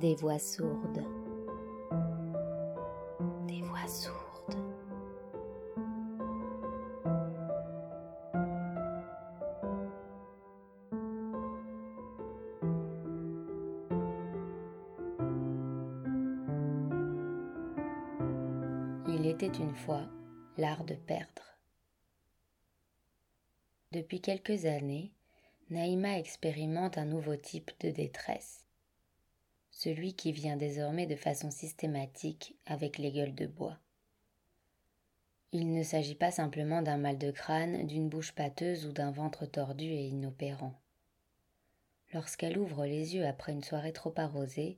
Des voix sourdes. Des voix sourdes. Il était une fois l'art de perdre. Depuis quelques années, Naïma expérimente un nouveau type de détresse celui qui vient désormais de façon systématique avec les gueules de bois. Il ne s'agit pas simplement d'un mal de crâne, d'une bouche pâteuse ou d'un ventre tordu et inopérant. Lorsqu'elle ouvre les yeux après une soirée trop arrosée,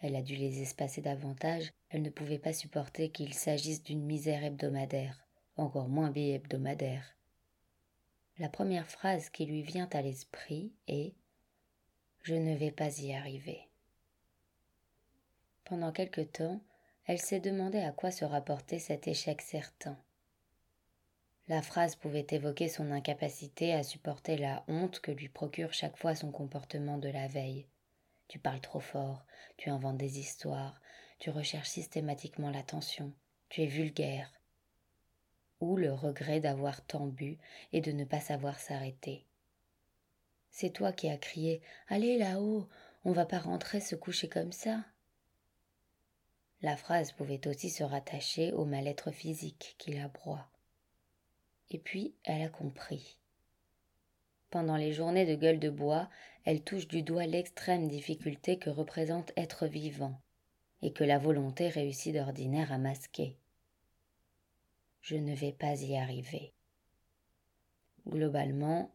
elle a dû les espacer davantage, elle ne pouvait pas supporter qu'il s'agisse d'une misère hebdomadaire, encore moins bi-hebdomadaire. La première phrase qui lui vient à l'esprit est Je ne vais pas y arriver. Pendant quelque temps, elle s'est demandé à quoi se rapportait cet échec certain. La phrase pouvait évoquer son incapacité à supporter la honte que lui procure chaque fois son comportement de la veille. Tu parles trop fort, tu inventes des histoires, tu recherches systématiquement l'attention, tu es vulgaire. Ou le regret d'avoir tant bu et de ne pas savoir s'arrêter. C'est toi qui as crié Allez là-haut, on va pas rentrer se coucher comme ça. La phrase pouvait aussi se rattacher au mal-être physique qui la broie. Et puis elle a compris. Pendant les journées de gueule de bois, elle touche du doigt l'extrême difficulté que représente être vivant, et que la volonté réussit d'ordinaire à masquer. Je ne vais pas y arriver. Globalement,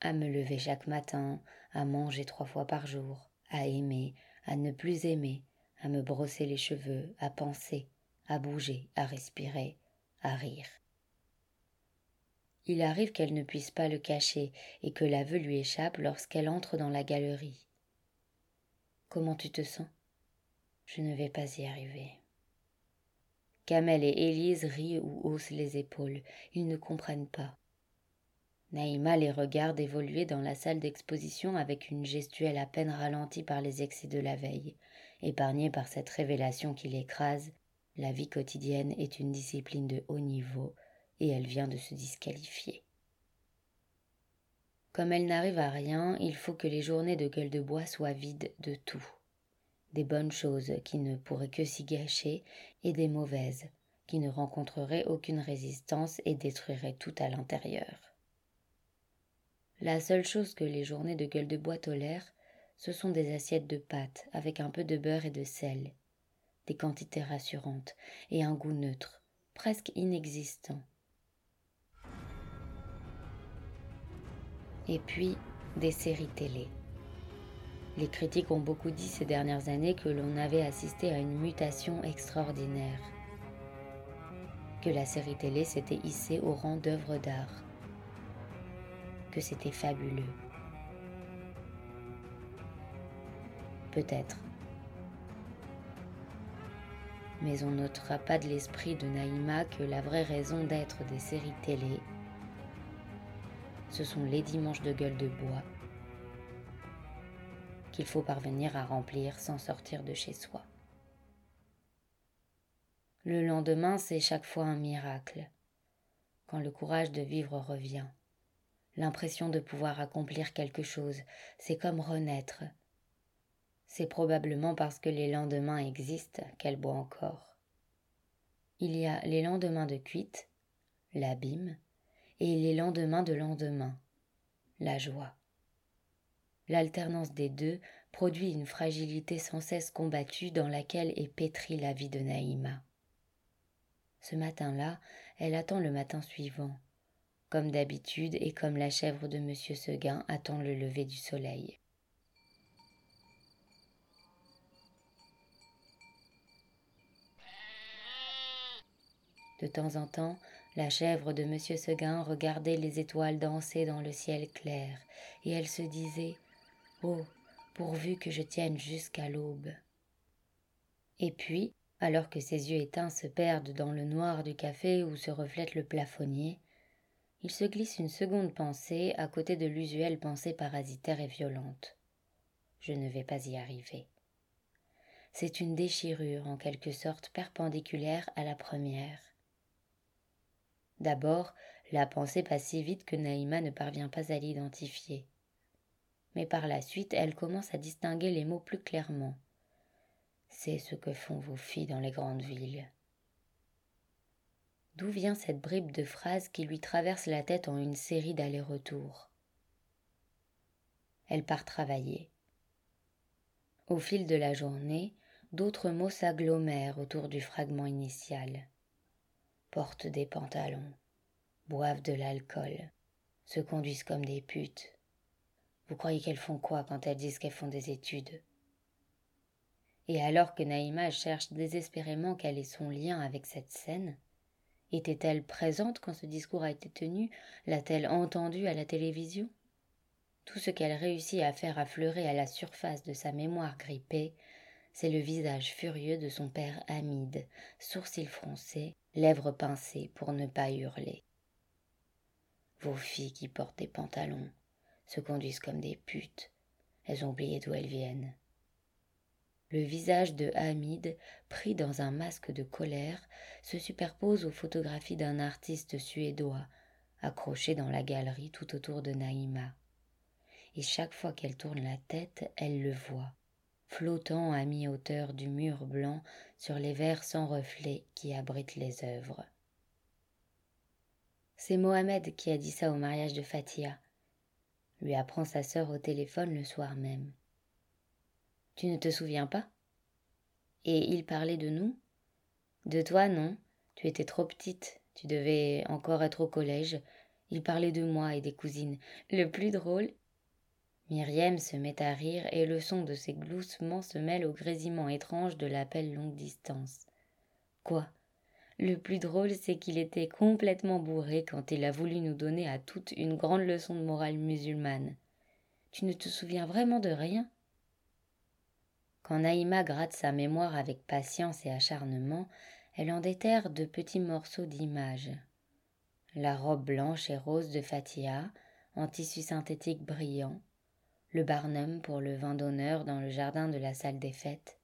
à me lever chaque matin, à manger trois fois par jour, à aimer, à ne plus aimer, à me brosser les cheveux, à penser, à bouger, à respirer, à rire. Il arrive qu'elle ne puisse pas le cacher et que l'aveu lui échappe lorsqu'elle entre dans la galerie. Comment tu te sens? Je ne vais pas y arriver. Kamel et Élise rient ou haussent les épaules. Ils ne comprennent pas. Naïma les regarde évoluer dans la salle d'exposition avec une gestuelle à peine ralentie par les excès de la veille. Épargnée par cette révélation qui l'écrase, la vie quotidienne est une discipline de haut niveau et elle vient de se disqualifier. Comme elle n'arrive à rien, il faut que les journées de gueule de bois soient vides de tout. Des bonnes choses qui ne pourraient que s'y gâcher et des mauvaises qui ne rencontreraient aucune résistance et détruiraient tout à l'intérieur. La seule chose que les journées de gueule de bois tolèrent, ce sont des assiettes de pâtes avec un peu de beurre et de sel, des quantités rassurantes et un goût neutre, presque inexistant. Et puis, des séries télé. Les critiques ont beaucoup dit ces dernières années que l'on avait assisté à une mutation extraordinaire, que la série télé s'était hissée au rang d'œuvre d'art que c'était fabuleux. Peut-être. Mais on n'ôtera pas de l'esprit de Naïma que la vraie raison d'être des séries télé, ce sont les dimanches de gueule de bois qu'il faut parvenir à remplir sans sortir de chez soi. Le lendemain, c'est chaque fois un miracle, quand le courage de vivre revient l'impression de pouvoir accomplir quelque chose, c'est comme renaître. C'est probablement parce que les lendemains existent qu'elle boit encore. Il y a les lendemains de cuite, l'abîme, et les lendemains de lendemain, la joie. L'alternance des deux produit une fragilité sans cesse combattue dans laquelle est pétrie la vie de Naïma. Ce matin-là, elle attend le matin suivant, comme d'habitude et comme la chèvre de Monsieur Seguin attend le lever du soleil. De temps en temps, la chèvre de Monsieur Seguin regardait les étoiles danser dans le ciel clair, et elle se disait Oh, pourvu que je tienne jusqu'à l'aube. Et puis, alors que ses yeux éteints se perdent dans le noir du café où se reflète le plafonnier, il se glisse une seconde pensée à côté de l'usuelle pensée parasitaire et violente. Je ne vais pas y arriver. c'est une déchirure en quelque sorte perpendiculaire à la première. D'abord, la pensée passe si vite que Naïma ne parvient pas à l'identifier. Mais par la suite, elle commence à distinguer les mots plus clairement. C'est ce que font vos filles dans les grandes villes. D'où vient cette bribe de phrase qui lui traverse la tête en une série d'allers-retours? Elle part travailler. Au fil de la journée, d'autres mots s'agglomèrent autour du fragment initial. Portent des pantalons, boivent de l'alcool, se conduisent comme des putes. Vous croyez qu'elles font quoi quand elles disent qu'elles font des études? Et alors que Naïma cherche désespérément quel est son lien avec cette scène, était-elle présente quand ce discours a été tenu? L'a-t-elle entendu à la télévision? Tout ce qu'elle réussit à faire affleurer à la surface de sa mémoire grippée, c'est le visage furieux de son père Hamid, sourcils froncés, lèvres pincées pour ne pas hurler. Vos filles qui portent des pantalons se conduisent comme des putes. Elles ont oublié d'où elles viennent. Le visage de Hamid, pris dans un masque de colère, se superpose aux photographies d'un artiste suédois, accroché dans la galerie tout autour de Naïma. Et chaque fois qu'elle tourne la tête, elle le voit, flottant à mi-hauteur du mur blanc sur les verres sans reflet qui abritent les œuvres. C'est Mohamed qui a dit ça au mariage de Fatia, lui apprend sa sœur au téléphone le soir même. Tu ne te souviens pas? Et il parlait de nous? De toi, non. Tu étais trop petite, tu devais encore être au collège. Il parlait de moi et des cousines. Le plus drôle. Myriam se met à rire et le son de ses gloussements se mêle au grésillement étrange de l'appel longue distance. Quoi? Le plus drôle, c'est qu'il était complètement bourré quand il a voulu nous donner à toutes une grande leçon de morale musulmane. Tu ne te souviens vraiment de rien? Quand Naïma gratte sa mémoire avec patience et acharnement, elle en déterre de petits morceaux d'images. La robe blanche et rose de Fatia, en tissu synthétique brillant, le Barnum pour le vin d'honneur dans le jardin de la salle des fêtes,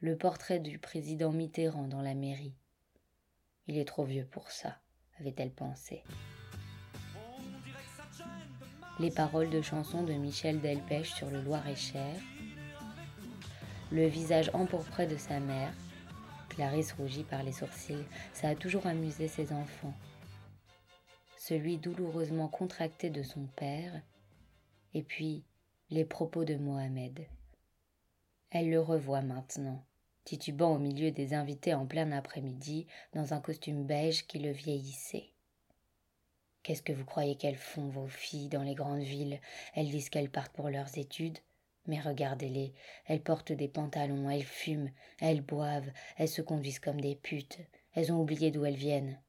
le portrait du président Mitterrand dans la mairie. Il est trop vieux pour ça, avait-elle pensé. Les paroles de chansons de Michel Delpech sur le Loir-et-Cher, le visage empourpré de sa mère. Clarisse rougit par les sourcils, ça a toujours amusé ses enfants. Celui douloureusement contracté de son père, et puis les propos de Mohamed. Elle le revoit maintenant, titubant au milieu des invités en plein après-midi, dans un costume beige qui le vieillissait. Qu'est-ce que vous croyez qu'elles font, vos filles, dans les grandes villes? Elles disent qu'elles partent pour leurs études, mais regardez-les, elles portent des pantalons, elles fument, elles boivent, elles se conduisent comme des putes, elles ont oublié d'où elles viennent.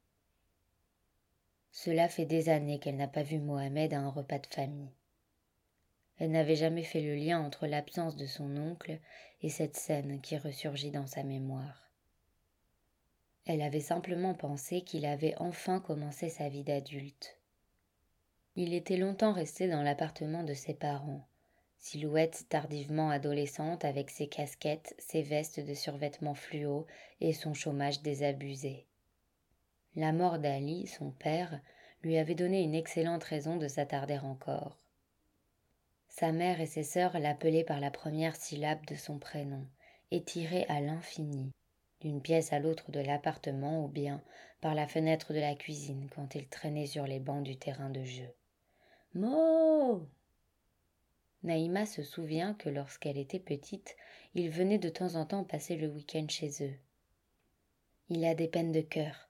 Cela fait des années qu'elle n'a pas vu Mohamed à un repas de famille. Elle n'avait jamais fait le lien entre l'absence de son oncle et cette scène qui ressurgit dans sa mémoire. Elle avait simplement pensé qu'il avait enfin commencé sa vie d'adulte. Il était longtemps resté dans l'appartement de ses parents, silhouette tardivement adolescente avec ses casquettes, ses vestes de survêtement fluo et son chômage désabusé. La mort d'Ali, son père, lui avait donné une excellente raison de s'attarder encore. Sa mère et ses sœurs l'appelaient par la première syllabe de son prénom, étirée à l'infini, d'une pièce à l'autre de l'appartement ou bien par la fenêtre de la cuisine quand il traînait sur les bancs du terrain de jeu. Mo Naïma se souvient que lorsqu'elle était petite, il venait de temps en temps passer le week-end chez eux. Il a des peines de cœur,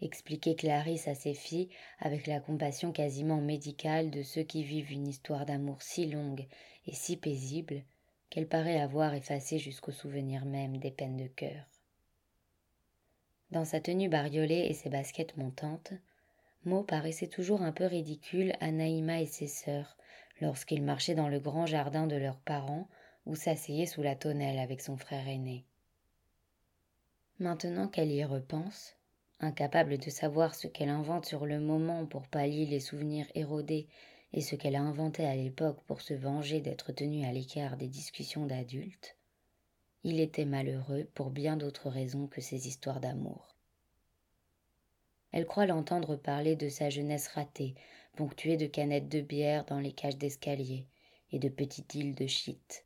expliquait Clarisse à ses filles avec la compassion quasiment médicale de ceux qui vivent une histoire d'amour si longue et si paisible qu'elle paraît avoir effacé jusqu'au souvenir même des peines de cœur. Dans sa tenue bariolée et ses baskets montantes, Mo paraissait toujours un peu ridicule à Naïma et ses sœurs, lorsqu'il marchait dans le grand jardin de leurs parents ou s'asseyait sous la tonnelle avec son frère aîné. Maintenant qu'elle y repense, incapable de savoir ce qu'elle invente sur le moment pour pallier les souvenirs érodés et ce qu'elle a inventé à l'époque pour se venger d'être tenue à l'écart des discussions d'adultes, Il était malheureux pour bien d'autres raisons que ses histoires d'amour. Elle croit l'entendre parler de sa jeunesse ratée, ponctuée de canettes de bière dans les cages d'escalier et de petites îles de shit.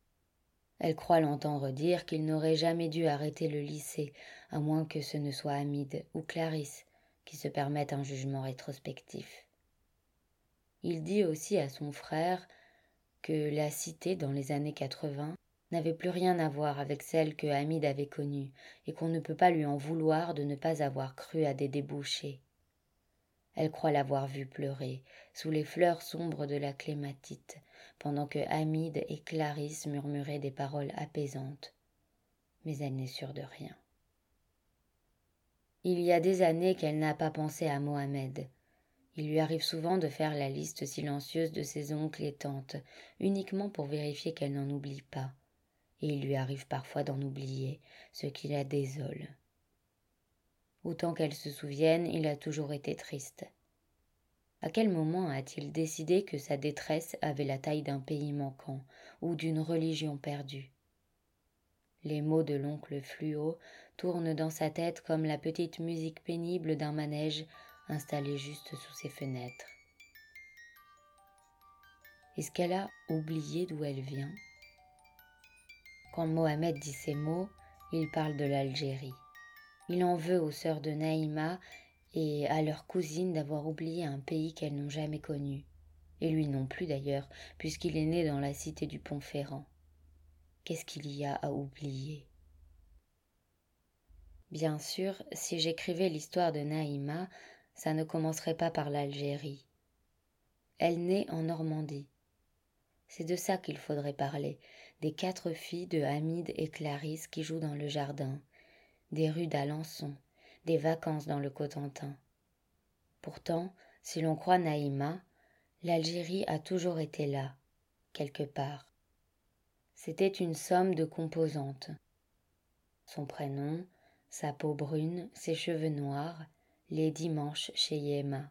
Elle croit l'entendre dire qu'il n'aurait jamais dû arrêter le lycée, à moins que ce ne soit Hamid ou Clarisse qui se permettent un jugement rétrospectif. Il dit aussi à son frère que la cité dans les années 80 n'avait plus rien à voir avec celle que Hamid avait connue et qu'on ne peut pas lui en vouloir de ne pas avoir cru à des débouchés. Elle croit l'avoir vu pleurer sous les fleurs sombres de la clématite, pendant que Hamid et Clarisse murmuraient des paroles apaisantes. Mais elle n'est sûre de rien. Il y a des années qu'elle n'a pas pensé à Mohamed. Il lui arrive souvent de faire la liste silencieuse de ses oncles et tantes, uniquement pour vérifier qu'elle n'en oublie pas. Et il lui arrive parfois d'en oublier, ce qui la désole. Autant qu'elle se souvienne, il a toujours été triste. À quel moment a-t-il décidé que sa détresse avait la taille d'un pays manquant ou d'une religion perdue? Les mots de l'oncle Fluo tournent dans sa tête comme la petite musique pénible d'un manège installé juste sous ses fenêtres. Est-ce qu'elle a oublié d'où elle vient? Quand Mohamed dit ces mots, il parle de l'Algérie. Il en veut aux sœurs de Naïma et à leur cousine d'avoir oublié un pays qu'elles n'ont jamais connu, et lui non plus d'ailleurs, puisqu'il est né dans la cité du Pont Ferrand. Qu'est-ce qu'il y a à oublier? Bien sûr, si j'écrivais l'histoire de Naïma, ça ne commencerait pas par l'Algérie. Elle naît en Normandie. C'est de ça qu'il faudrait parler, des quatre filles de Hamid et Clarisse qui jouent dans le jardin, des rues d'Alençon, des vacances dans le Cotentin. Pourtant, si l'on croit Naïma, l'Algérie a toujours été là, quelque part. C'était une somme de composantes. Son prénom, sa peau brune, ses cheveux noirs, les dimanches chez Yéma.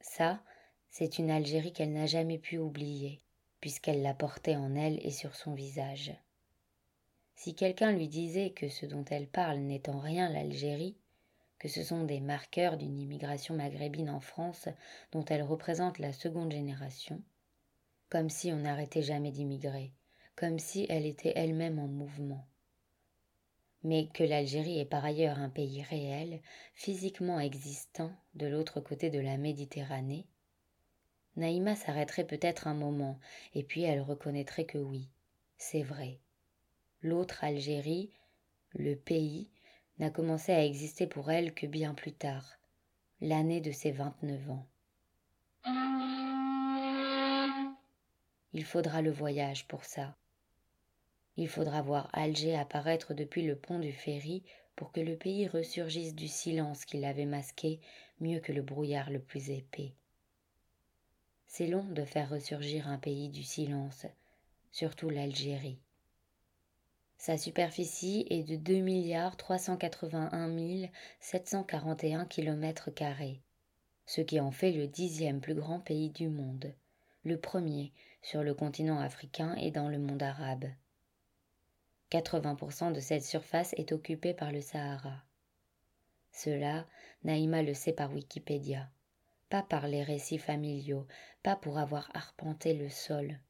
Ça, c'est une Algérie qu'elle n'a jamais pu oublier, puisqu'elle la portait en elle et sur son visage. Si quelqu'un lui disait que ce dont elle parle n'est en rien l'Algérie, que ce sont des marqueurs d'une immigration maghrébine en France dont elle représente la seconde génération, comme si on n'arrêtait jamais d'immigrer, comme si elle était elle-même en mouvement. Mais que l'Algérie est par ailleurs un pays réel, physiquement existant de l'autre côté de la Méditerranée, Naïma s'arrêterait peut-être un moment, et puis elle reconnaîtrait que oui, c'est vrai, L'autre Algérie, le pays, n'a commencé à exister pour elle que bien plus tard, l'année de ses vingt-neuf ans. Il faudra le voyage pour ça. Il faudra voir Alger apparaître depuis le pont du ferry pour que le pays ressurgisse du silence qui l'avait masqué mieux que le brouillard le plus épais. C'est long de faire ressurgir un pays du silence, surtout l'Algérie. Sa superficie est de 2 milliards 381 741 km ce qui en fait le dixième plus grand pays du monde, le premier sur le continent africain et dans le monde arabe. 80% de cette surface est occupée par le Sahara. Cela, Naïma le sait par Wikipédia, pas par les récits familiaux, pas pour avoir arpenté le sol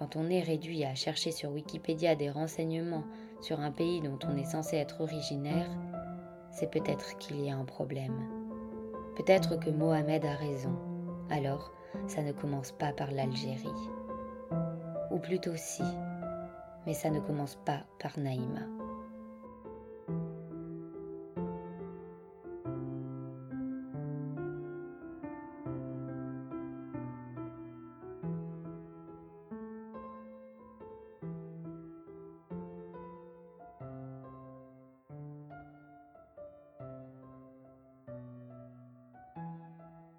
quand on est réduit à chercher sur Wikipédia des renseignements sur un pays dont on est censé être originaire, c'est peut-être qu'il y a un problème. Peut-être que Mohamed a raison. Alors, ça ne commence pas par l'Algérie. Ou plutôt si, mais ça ne commence pas par Naïma.